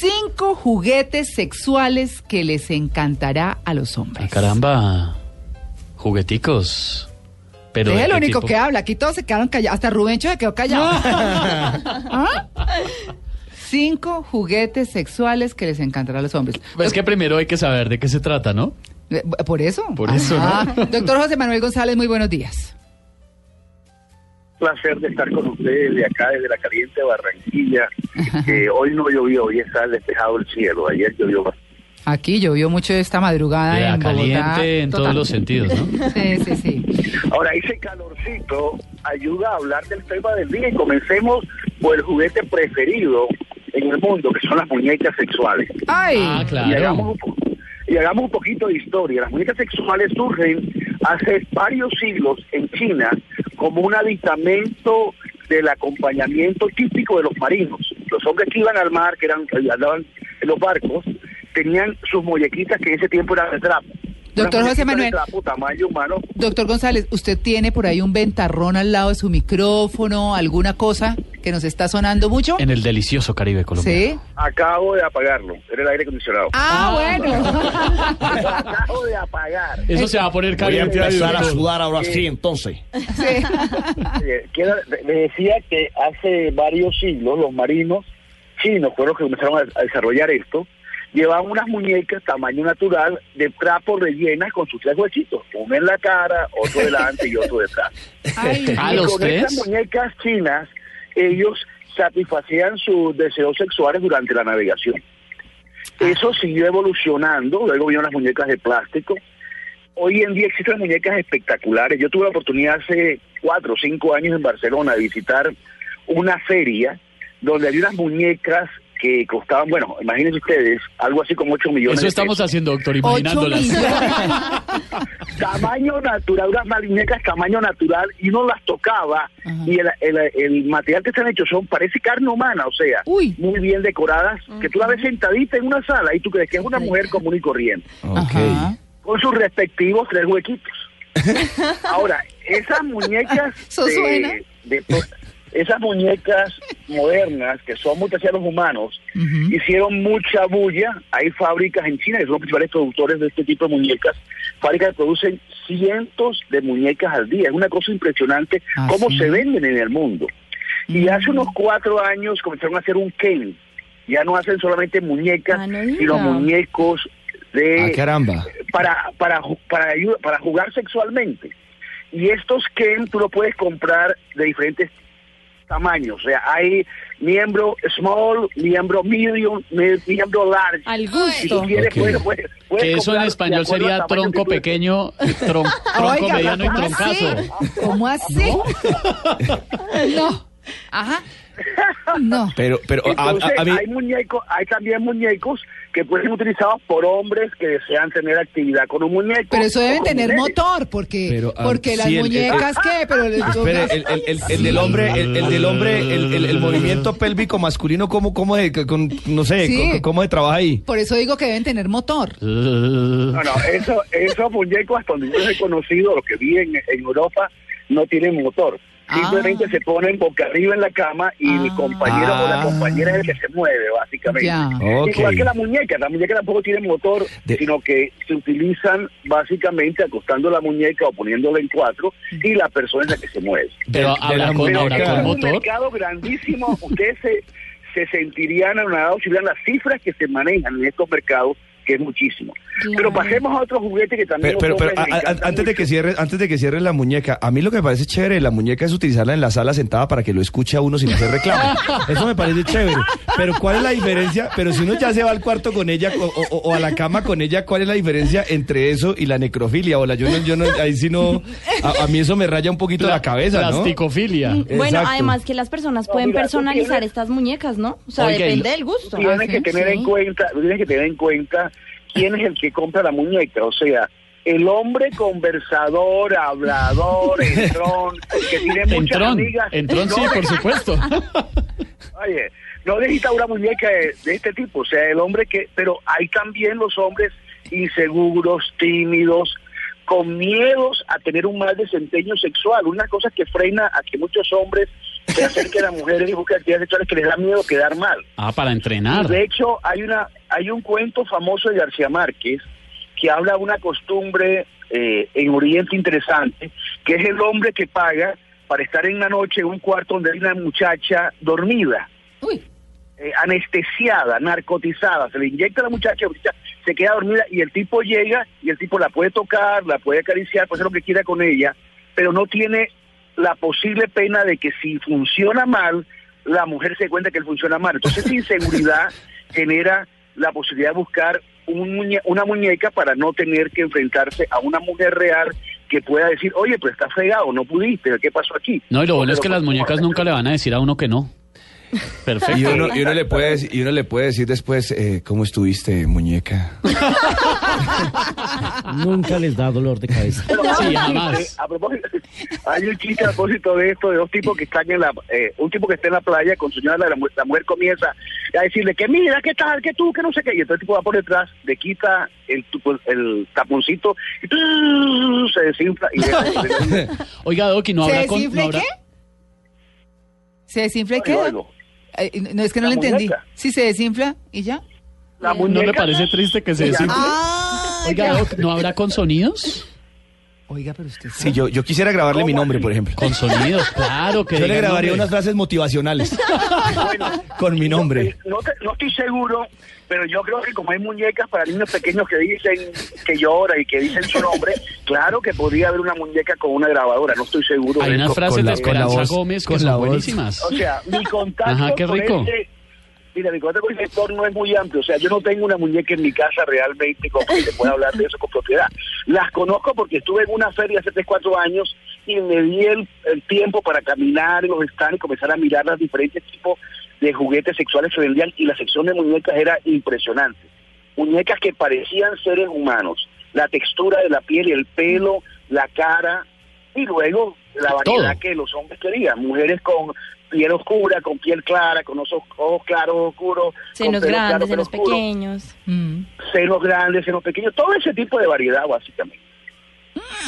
Cinco juguetes sexuales que les encantará a los hombres. Ah, caramba. Jugueticos. Pero es ¿de el único tipo? que habla. Aquí todos se quedaron callados. Hasta Rubencho se quedó callado. ¿Ah? Cinco juguetes sexuales que les encantará a los hombres. Es que primero hay que saber de qué se trata, ¿no? Eh, ¿Por eso? Por eso, Ah, Doctor José Manuel González, muy buenos días. Placer de estar con ustedes de acá desde la caliente Barranquilla. Eh, hoy no llovió, hoy está despejado el cielo. Ayer llovió bastante. Aquí llovió mucho esta madrugada Ya, en Bogotá. caliente en todos Total. los sentidos, ¿no? Sí, sí, sí. Ahora, ese calorcito ayuda a hablar del tema del día y comencemos por el juguete preferido en el mundo, que son las muñecas sexuales. Ay, Ah, Y claro. hagamos, un y hagamos un poquito de historia. Las muñecas sexuales surgen hace varios siglos en China como un aditamento del acompañamiento típico de los marinos. Los hombres que iban al mar, que eran andaban en los barcos, tenían sus muñequitas que en ese tiempo eran de trapo. Doctor José Manuel. Humano. doctor González, ¿usted tiene por ahí un ventarrón al lado de su micrófono, alguna cosa que nos está sonando mucho? En el delicioso Caribe colombiano. Sí. Acabo de apagarlo. Era el aire acondicionado. Ah, bueno. Acabo de apagar. Eso se va a poner Voy a caliente. empezar a sudar ahora sí, entonces. Sí. Le decía que hace varios siglos los marinos chinos fueron los que comenzaron a, a desarrollar esto. Llevaban unas muñecas tamaño natural de trapo rellenas con sus tres huesitos, uno en la cara, otro delante y otro detrás. Ay, Ah, y los con tres. estas muñecas chinas, ellos satisfacían sus deseos sexuales durante la navegación. Eso siguió evolucionando, luego vieron las muñecas de plástico. Hoy en día existen muñecas espectaculares. Yo tuve la oportunidad hace cuatro o cinco años en Barcelona de visitar una feria donde había unas muñecas que costaban, bueno, imagínense ustedes, algo así como 8 millones Eso de estamos pesos. haciendo, doctor, Ocho imaginándolas. millones. tamaño natural, unas muñecas tamaño natural, y uno las tocaba, y el, el, el material que están hechos son, parece carne humana, o sea, Uy. muy bien decoradas, que tú la ves sentadita en una sala y tú crees que es una mujer común y corriente, Ajá. con sus respectivos tres huequitos. Ahora, esas muñecas Eso suena. de, de- esas muñecas modernas que son muy parecidas a los humanos hicieron mucha bulla. Hay fábricas en China que son los principales productores de este tipo de muñecas. Fábricas que producen cientos de muñecas al día. Es una cosa impresionante ¿Ah, cómo sí? se venden en el mundo. Y Mm. hace unos cuatro años comenzaron a hacer un Ken. Ya no hacen solamente muñecas, Ah, no sino muñecos de Ah, caramba. para, para, para, para jugar sexualmente. Y estos Ken tú lo puedes comprar de diferentes tamaños. O sea, hay miembro small, miembro medium, mi- miembro large. Al Si tú gusto. quieres, Ok. puedes, puedes- puedes Que eso en español sería tronco pequeño, tron- tronco Oiga, mediano y ¿cómo así? troncazo. ¿Cómo así? No. Ajá. No. Pero, pero a, Entonces, a- a mí, hay muñecos, hay también muñecos que pueden ser utilizados por hombres que desean tener actividad con un muñeco. Pero eso deben tener mujeres. motor, porque, Pero, ah, porque las sí, el- muñecas, ¿qué? Pero espere, el, el, el, el del hombre, el, el del hombre, el, el, el movimiento pélvico masculino, ¿cómo, cómo de, con, no sé, Sí. cómo, cómo se trabaja ahí? por eso digo que deben tener motor. No, no, eso, esos muñecos, hasta donde yo he conocido, los que vi en, en Europa, no tienen motor. Simplemente Ah. se ponen boca arriba en la cama y el Ah. compañero o la Ah. compañera es el que se mueve, básicamente. Igual que la muñeca, la muñeca tampoco tiene motor, De- sino que se utilizan básicamente acostando la muñeca o poniéndola en cuatro y la persona es la que se mueve. Pero De- la con, Pero con es un motor. mercado grandísimo. Ustedes se, se sentirían anonadados si vieran las cifras que se manejan en estos mercados que es muchísimo. Pero pasemos a otro juguete que también Pero, pero, pero, a- antes de que cierre, antes de que cierre la muñeca, a mí lo que me parece chévere de la muñeca es utilizarla en la sala sentada para que lo escuche a uno sin hacer reclamo. Eso me parece chévere. Pero ¿cuál es la diferencia? Pero si uno ya se va al cuarto con ella o, o- o a la cama con ella, ¿cuál es la diferencia entre eso y la necrofilia? O la, yo no, yo no, ahí sí no, a, a mí eso me raya un poquito la cabeza, ¿no? Plasticofilia. Bueno, Exacto. además que las personas No, pueden mira, personalizar tienes- estas muñecas, ¿no? O sea, Oiga, depende del gusto. tienes Ah, que sí, tener en cuenta, tienes que tener en cuenta quién es el que compra la muñeca, o sea, el hombre conversador, hablador, entrón, que tiene muchas Entrón. amigas. Entrón, sí, por supuesto. Oye, no necesita una muñeca de, de este tipo, o sea, el hombre que, pero hay también los hombres inseguros, tímidos, con miedos a tener un mal desempeño sexual, una cosa que frena a que muchos hombres se acerquen a mujeres y busquen actividades sexuales que les da miedo quedar mal. Ah, para entrenar. De hecho, hay una hay un cuento famoso de García Márquez que habla de una costumbre eh, en Oriente interesante, que es el hombre que paga para estar en la noche en un cuarto donde hay una muchacha dormida, eh, anestesiada, narcotizada, se le inyecta a la muchacha, se queda dormida y el tipo llega y el tipo la puede tocar, la puede acariciar, puede hacer lo que quiera con ella, pero no tiene la posible pena de que si funciona mal, la mujer se cuenta que él funciona mal. Entonces esa inseguridad genera la posibilidad de buscar un muñe- una muñeca para no tener que enfrentarse a una mujer real que pueda decir, oye, pues está fregado, no pudiste, ¿qué pasó aquí? No, y lo bueno es que Pero, las muñecas nunca le van a decir a uno que no. Perfecto. Y uno, y uno le puede decir, y uno le puede decir después, eh, ¿cómo estuviste, muñeca? Nunca les da dolor de cabeza. Sí, hay un jamás. chiste, a propósito, hay un chiste a propósito de esto, de dos tipos que están en la, eh, un tipo que está en la playa con su señora, la, la mujer comienza a decirle que mira, qué tal, que tú, que no sé qué, y entonces el tipo va por detrás, le quita el, tupo- el taponcito y se desinfla y deja- Oiga, Doki, no ¿se habrá con. no habrá- qué? ¿Se desinfla y qué? Oigo, oigo. Eh, no, es que no La lo entendí. Si se desinfla y ya. La ¿No le parece triste que se desinfle? Ah, Oiga, ya. ¿no habrá con sonidos? Oiga, pero usted Sí, yo, yo quisiera grabarle mi nombre, por ejemplo. Con sonidos, claro que Yo le grabaría nombre. unas frases motivacionales Bueno, con mi nombre. No, te- no estoy seguro, pero yo creo que como hay muñecas para niños pequeños que dicen que llora y que dicen su nombre, claro que podría haber una muñeca con una grabadora, no estoy seguro. Hay unas frases con de Esperanza voz, Gómez que con la son voz. buenísimas. O sea, mi contacto Ajá, qué con rico. Mira, mi contacto con ese sector no es muy amplio. O sea, yo no tengo una muñeca en mi casa realmente con que se pueda hablar de eso con propiedad. Las conozco porque estuve en una feria hace 3, 4 años y me di el, el tiempo para caminar en los stands y comenzar a mirar los diferentes tipos de juguetes sexuales que vendían y la sección de muñecas era impresionante. Muñecas que parecían seres humanos. La textura de la piel y el pelo, la cara y luego la variedad Todo. que los hombres querían. Mujeres con piel oscura, con piel clara, con ojos, ojos claros, oscuros, Senos con claro, grandes, pelo senos oscuro, pequeños. Mm. senos grandes, senos pequeños, todo ese tipo de variedad básicamente.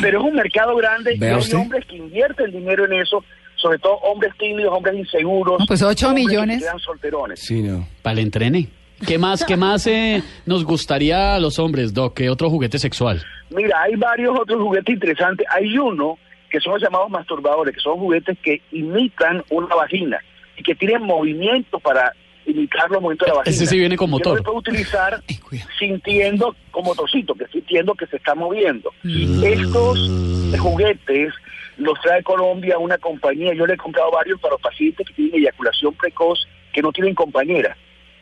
Pero es un mercado grande y ¿Vea hay usted? hombres que invierten dinero en eso, sobre todo hombres tímidos, hombres inseguros. No, pues ocho hombres que millones. quedan solterones. Sí, no. Para el entrene. ¿Qué más, qué más eh, nos gustaría a los hombres, Doc? ¿Qué otro juguete sexual? Mira, hay varios otros juguetes interesantes. Hay uno que son los llamados masturbadores, que son juguetes que imitan una vagina y que tienen movimientos para imitar los movimientos de la vagina. Ese sí viene con motor. lo puede utilizar sintiendo como motorcito, que sintiendo que se está moviendo. Estos juguetes los trae Colombia una compañía. Yo le he comprado varios para los pacientes que tienen eyaculación precoz, que no tienen compañera.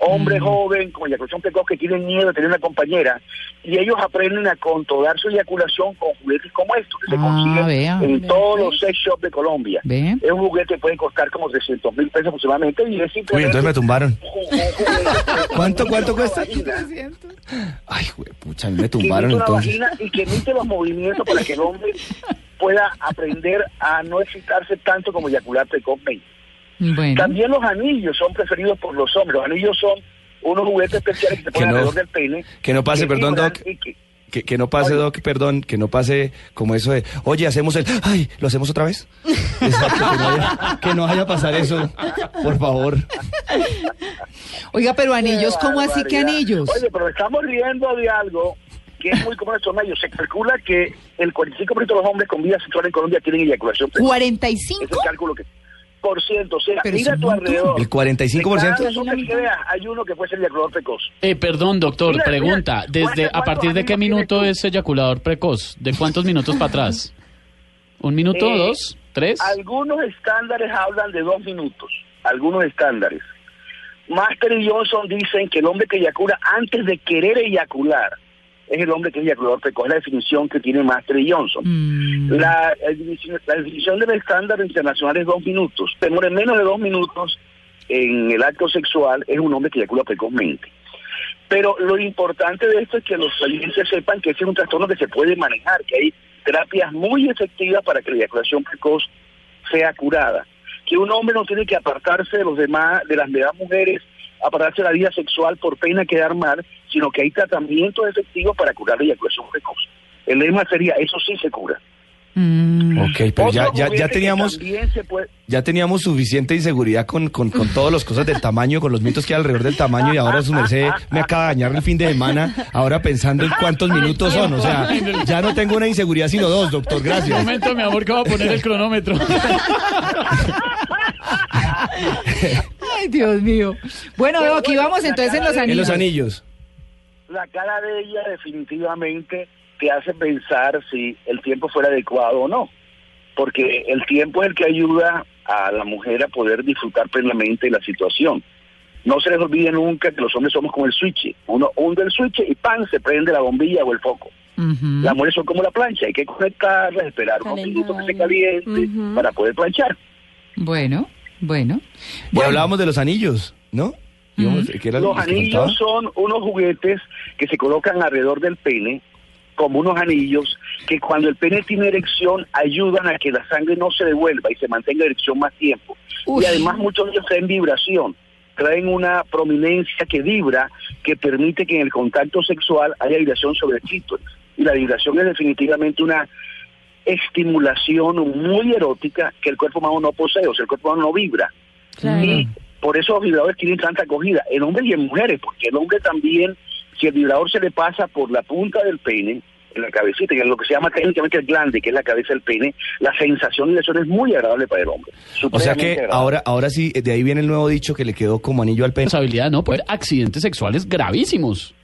Hombre joven con eyaculación precoz que tienen miedo de tener una compañera. Y ellos aprenden a controlar su eyaculación con juguetes como estos, que se Ah, consiguen vea. en todos los sex shops de Colombia. Es un juguete que puede costar como 300 mil pesos aproximadamente y es Uy, simplemente entonces me tumbaron. ¿Cuánto, cuánto cuesta? Ay, güey, pucha, me tumbaron entonces. vagina y que emite los movimientos para que el hombre pueda aprender a no excitarse tanto como eyacular precozmente. Bueno. También los anillos son preferidos por los hombres. Los anillos son unos juguetes especiales que se ponen no- alrededor del pene. que no pase, perdón, Doc. que- Que, que no pase, Oye. Doc, perdón, que no pase como eso de, oye, hacemos el, ay, ¿lo hacemos otra vez? Exacto, que no vaya, que no vaya a pasar eso, por favor. Oiga, pero anillos, ¿cómo así que anillos? Oye, pero estamos riendo de algo que es muy común en estos medios. Se calcula que el 45% de los hombres con vida sexual en Colombia tienen eyaculación precoz. Ese es ¿45? el cálculo que... o sea, Pero mira a tu alrededor. El 45%. De cada dos hombres que veas, hay uno que puede ser eyaculador precoz. Eh, perdón, doctor, Mira, pregunta. mira, Desde ¿cuántos a partir de qué minuto es eyaculador precoz? ¿De cuántos minutos para atrás? ¿Un minuto, Eh, dos, tres? Algunos estándares hablan de dos minutos, algunos estándares. Master y Johnson dicen que el hombre que eyacula antes de querer eyacular es el hombre que es precoz, es la definición que tiene Master y Johnson. Mm. La, la definición- del estándar internacional es dos minutos. Demora menos de dos minutos en el acto sexual es un hombre que eyacula precozmente. Pero lo importante de esto es que los oyentes sepan que ese es un trastorno que se puede manejar, que hay terapias muy efectivas para que la eyaculación precoz sea curada. Que un hombre no tiene que apartarse de los demás, de las demás mujeres, apartarse de la vida sexual por pena quedar mal, sino que hay tratamientos efectivos para curar la eyaculación precoz. El lema sería, eso sí se cura. Mm. Ok, pero ya, ya, ya teníamos puede- ya teníamos suficiente inseguridad con, con, con todas las cosas del tamaño, con los mitos que hay alrededor del tamaño y ahora su merced me acaba de dañar el fin de semana, ahora pensando en cuántos minutos son, o sea, ya no tengo una inseguridad sino dos, doctor, Un gracias. momento, mi amor, que va a poner el cronómetro. Ay, Dios mío. Bueno, Doc, bueno, vamos entonces en los de- En anillos. los anillos. La cara de ella definitivamente te hace pensar si el tiempo fuera adecuado o no. Porque el tiempo es el que ayuda a la mujer a poder disfrutar plenamente la situación. No se les olvide nunca que los hombres somos como el switch. Uno hunde el switch y ¡pam! se prende la bombilla o el foco. Las mujeres son como la plancha, hay que conectarlas, esperar unos minutos que se caliente para poder planchar. Bueno, bueno. Y hablábamos de los anillos, ¿no? Íbamos- ¿qué era lo Los anillos son unos juguetes que se colocan alrededor del pene, como unos anillos, que cuando el pene tiene erección ayudan a que la sangre no se devuelva y se mantenga en erección más tiempo. Uy. Y además muchos de ellos traen vibración, traen una prominencia que vibra, que permite que en el contacto sexual haya vibración sobre el clítoris. Y la vibración es definitivamente una estimulación muy erótica que el cuerpo humano no posee, o sea, el cuerpo humano no vibra. Y por eso los vibradores tienen tanta acogida, en hombres y en mujeres, porque el hombre también, si el vibrador se le pasa por la punta del pene, en la cabecita, que es lo que se llama técnicamente el glande, que es la cabeza del pene, la sensación de eso es muy agradable para el hombre. O sea que agradable. ahora, ahora sí, de ahí viene el nuevo dicho que le quedó como anillo al pene. Responsabilidad, ¿no? Puede haber accidentes sexuales gravísimos.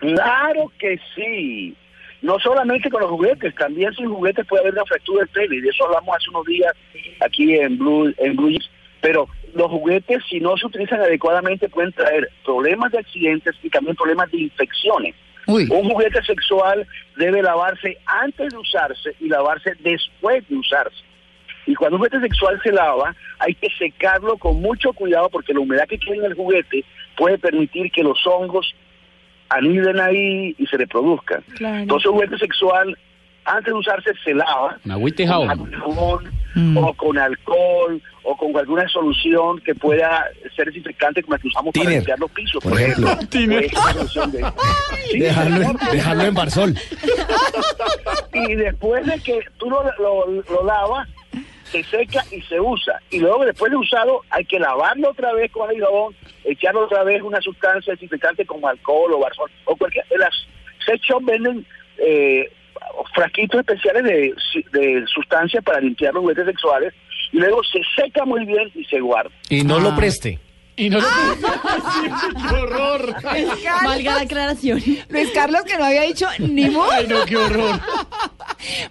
Claro que sí. No solamente con los juguetes, también sin juguetes puede haber una fractura del pene, y de eso hablamos hace unos días aquí en Blue, en Blue. Pero los juguetes, si no se utilizan adecuadamente, pueden traer problemas de accidentes y también problemas de infecciones. Uy. Un juguete sexual debe lavarse antes de usarse y lavarse después de usarse. Y cuando un juguete sexual se lava, hay que secarlo con mucho cuidado porque la humedad que queda en el juguete puede permitir que los hongos aniden ahí y se reproduzcan. Entonces, un juguete sexual, antes de usarse, se lava con jabón. Mm. o con alcohol o con alguna solución que pueda ser desinfectante como la que usamos para limpiar los pisos, por ejemplo. De- Sí, Dejarlo, en- señor. dejarlo en Barzol. Y después de que tú lo, lo, lo lavas, se seca y se usa. Y luego, después de usado, hay que lavarlo otra vez con el jabón, echarlo otra vez una sustancia desinfectante como alcohol o barzol o cualquier. Las sex venden eh, frasquitos especiales de, de sustancias para limpiar los juguetes sexuales y luego se seca muy bien y se guarda. Y no Ah. lo preste. Y no lo Ah. ¡Qué horror! Valga la aclaración. Luis Carlos que no había dicho ni mu. Ay, no, qué horror.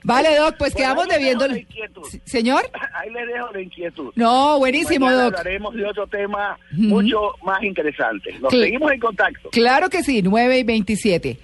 Vale, Doc, pues Bueno, quedamos debiendo. la inquietud. Señor. Ahí le dejo la inquietud. No, buenísimo, Mañana Doc. hablaremos de otro tema mucho más interesante. Nos Cl- seguimos en contacto. Claro que sí, 9 y 27.